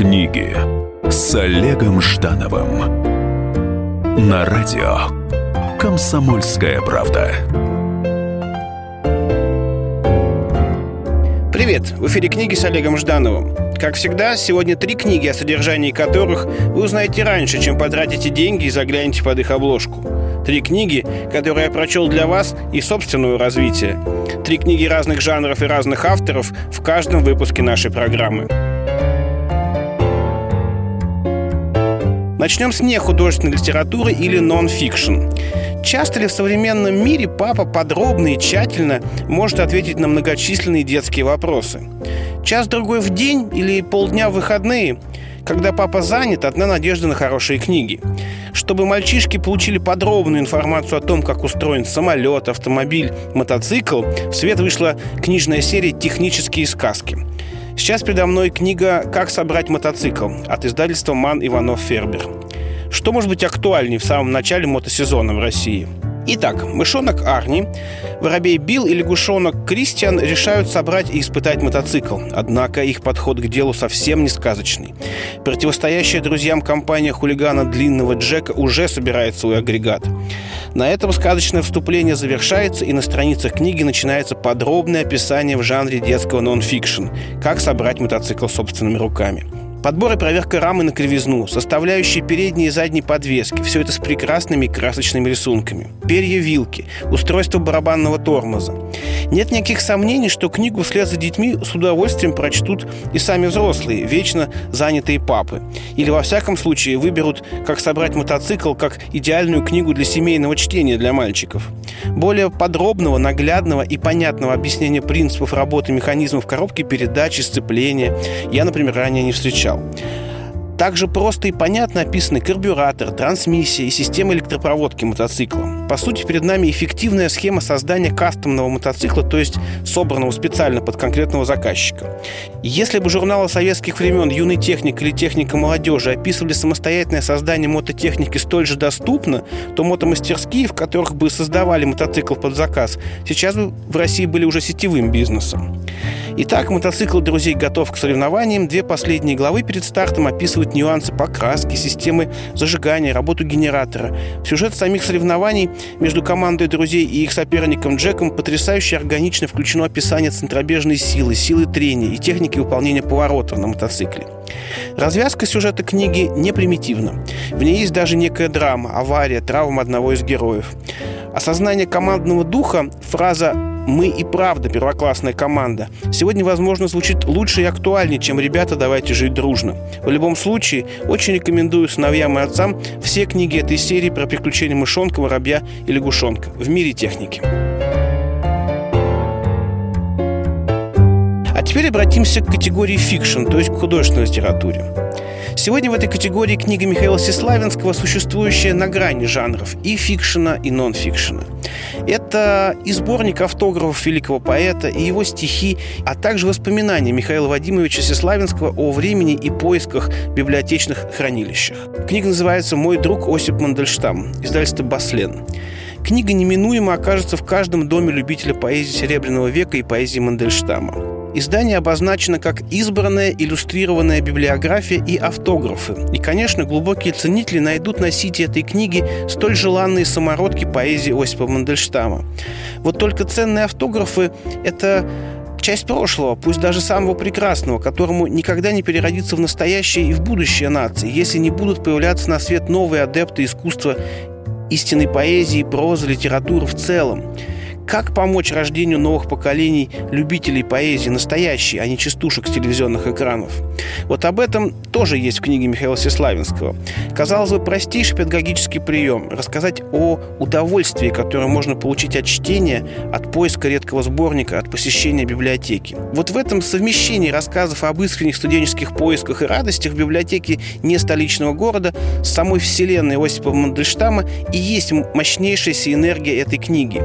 Книги с Олегом Ждановым на радио Комсомольская правда. Привет! В эфире книги с Олегом Ждановым. Как всегда, сегодня три книги, о содержании которых вы узнаете раньше, чем потратите деньги и заглянете под их обложку. Три книги, которые я прочел для вас и собственного развития. Три книги разных жанров и разных авторов в каждом выпуске нашей программы. Начнем с нехудожественной литературы или нон-фикшн. Часто ли в современном мире папа подробно и тщательно может ответить на многочисленные детские вопросы? Час-другой в день или полдня в выходные? Когда папа занят, одна надежда на хорошие книги. Чтобы мальчишки получили подробную информацию о том, как устроен самолет, автомобиль, мотоцикл, в свет вышла книжная серия «Технические сказки». Сейчас передо мной книга «Как собрать мотоцикл» от издательства «Ман Иванов Фербер». Что может быть актуальнее в самом начале мотосезона в России? Итак, мышонок Арни, воробей Билл и лягушонок Кристиан решают собрать и испытать мотоцикл. Однако их подход к делу совсем не сказочный. Противостоящая друзьям компания хулигана Длинного Джека уже собирает свой агрегат. На этом сказочное вступление завершается, и на страницах книги начинается подробное описание в жанре детского нон-фикшн «Как собрать мотоцикл собственными руками». Подбор и проверка рамы на кривизну, составляющие передние и задние подвески. Все это с прекрасными красочными рисунками. Перья вилки, устройство барабанного тормоза. Нет никаких сомнений, что книгу вслед за детьми с удовольствием прочтут и сами взрослые, вечно занятые папы. Или, во всяком случае, выберут, как собрать мотоцикл, как идеальную книгу для семейного чтения для мальчиков. Более подробного, наглядного и понятного объяснения принципов работы механизмов коробки передачи, сцепления я, например, ранее не встречал встречал. Также просто и понятно описаны карбюратор, трансмиссия и система электропроводки мотоцикла. По сути, перед нами эффективная схема создания кастомного мотоцикла, то есть собранного специально под конкретного заказчика. Если бы журналы советских времен «Юный техник» или «Техника молодежи» описывали самостоятельное создание мототехники столь же доступно, то мотомастерские, в которых бы создавали мотоцикл под заказ, сейчас бы в России были уже сетевым бизнесом. Итак, мотоцикл друзей готов к соревнованиям. Две последние главы перед стартом описывают нюансы покраски, системы зажигания, работу генератора. Сюжет самих соревнований между командой друзей и их соперником Джеком потрясающе органично включено описание центробежной силы, силы трения и техники выполнения поворотов на мотоцикле. Развязка сюжета книги не примитивна. В ней есть даже некая драма, авария, травма одного из героев. Осознание командного духа, фраза мы и правда первоклассная команда. Сегодня, возможно, звучит лучше и актуальнее, чем «Ребята, давайте жить дружно». В любом случае, очень рекомендую сыновьям и отцам все книги этой серии про приключения мышонка, воробья и лягушонка в мире техники. А теперь обратимся к категории фикшн, то есть к художественной литературе. Сегодня в этой категории книга Михаила Сеславинского, существующая на грани жанров и фикшена, и нон-фикшена. Это и сборник автографов великого поэта, и его стихи, а также воспоминания Михаила Вадимовича Сеславинского о времени и поисках библиотечных хранилищах. Книга называется «Мой друг Осип Мандельштам», издательство «Баслен». Книга неминуемо окажется в каждом доме любителя поэзии Серебряного века и поэзии Мандельштама. Издание обозначено как избранная иллюстрированная библиография и автографы. И, конечно, глубокие ценители найдут на сите этой книги столь желанные самородки поэзии Осипа Мандельштама. Вот только ценные автографы – это часть прошлого, пусть даже самого прекрасного, которому никогда не переродится в настоящее и в будущее нации, если не будут появляться на свет новые адепты искусства истинной поэзии, прозы, литературы в целом. Как помочь рождению новых поколений любителей поэзии, настоящей, а не частушек с телевизионных экранов? Вот об этом тоже есть в книге Михаила Сеславинского. Казалось бы, простейший педагогический прием – рассказать о удовольствии, которое можно получить от чтения, от поиска редкого сборника, от посещения библиотеки. Вот в этом совмещении рассказов об искренних студенческих поисках и радостях в библиотеке не столичного города с самой вселенной Осипа Мандельштама и есть мощнейшая энергия этой книги.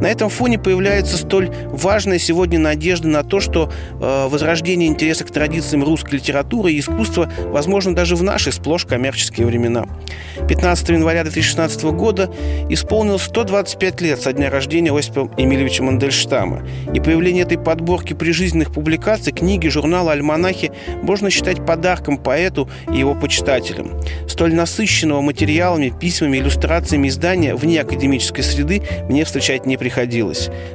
На этом этом фоне появляется столь важная сегодня надежда на то, что э, возрождение интереса к традициям русской литературы и искусства возможно даже в наши сплошь коммерческие времена. 15 января 2016 года исполнилось 125 лет со дня рождения Осипа Эмильевича Мандельштама. И появление этой подборки прижизненных публикаций, книги, журнала, альманахи можно считать подарком поэту и его почитателям. Столь насыщенного материалами, письмами, иллюстрациями издания вне академической среды мне встречать не приходилось.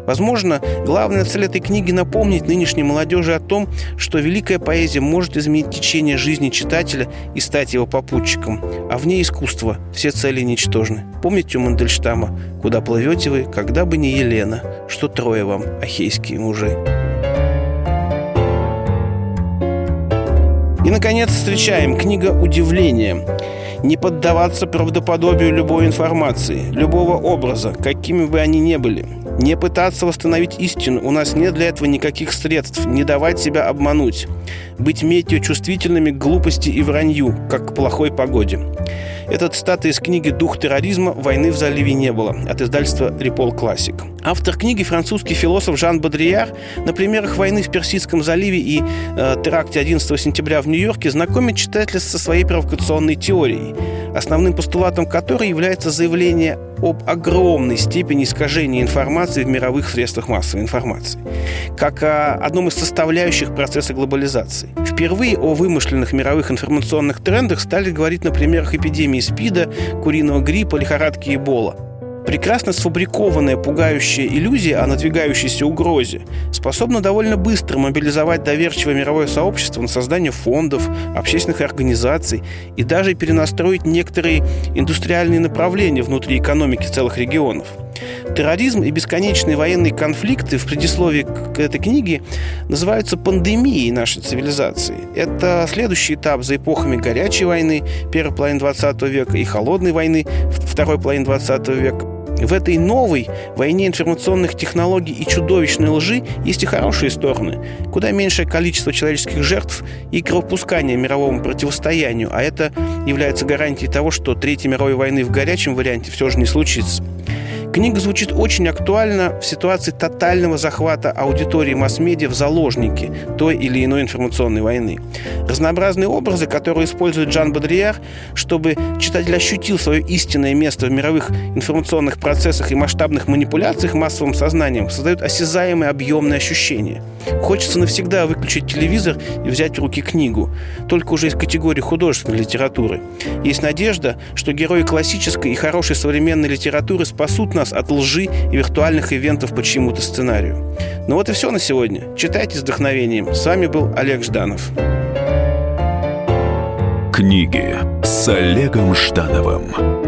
Возможно, главная цель этой книги напомнить нынешней молодежи о том, что великая поэзия может изменить течение жизни читателя и стать его попутчиком, а вне искусства все цели ничтожны. Помните у Мандельштама «Куда плывете вы, когда бы не Елена, что трое вам, ахейские мужи». И, наконец, встречаем книга «Удивление». Не поддаваться правдоподобию любой информации, любого образа, какими бы они ни были. Не пытаться восстановить истину, у нас нет для этого никаких средств, не давать себя обмануть. Быть метеочувствительными к глупости и вранью, как к плохой погоде. Это цитата из книги «Дух терроризма. Войны в заливе не было» от издательства «Репол Классик». Автор книги, французский философ Жан Бодрияр, на примерах войны в Персидском заливе и э, теракте 11 сентября в Нью-Йорке знакомит читателя со своей провокационной теорией, основным постулатом которой является заявление об огромной степени искажения информации в мировых средствах массовой информации, как о одном из составляющих процесса глобализации. Впервые о вымышленных мировых информационных трендах стали говорить на примерах эпидемии СПИДа, куриного гриппа, лихорадки Эбола – прекрасно сфабрикованная пугающая иллюзия о надвигающейся угрозе способна довольно быстро мобилизовать доверчивое мировое сообщество на создание фондов, общественных организаций и даже перенастроить некоторые индустриальные направления внутри экономики целых регионов – Терроризм и бесконечные военные конфликты в предисловии к этой книге называются пандемией нашей цивилизации. Это следующий этап за эпохами горячей войны первой половины 20 века и холодной войны второй половины 20 века. В этой новой войне информационных технологий и чудовищной лжи есть и хорошие стороны. Куда меньшее количество человеческих жертв и кровопускания мировому противостоянию, а это является гарантией того, что Третьей мировой войны в горячем варианте все же не случится. Книга звучит очень актуально в ситуации тотального захвата аудитории масс-медиа в заложники той или иной информационной войны. Разнообразные образы, которые использует Жан Бодрияр, чтобы читатель ощутил свое истинное место в мировых информационных процессах и масштабных манипуляциях массовым сознанием, создают осязаемые объемные ощущения. Хочется навсегда выключить телевизор и взять в руки книгу, только уже из категории художественной литературы. Есть надежда, что герои классической и хорошей современной литературы спасут нас от лжи и виртуальных ивентов по чьему-то сценарию. Ну вот и все на сегодня. Читайте с вдохновением. С вами был Олег Жданов. Книги с Олегом Ждановым.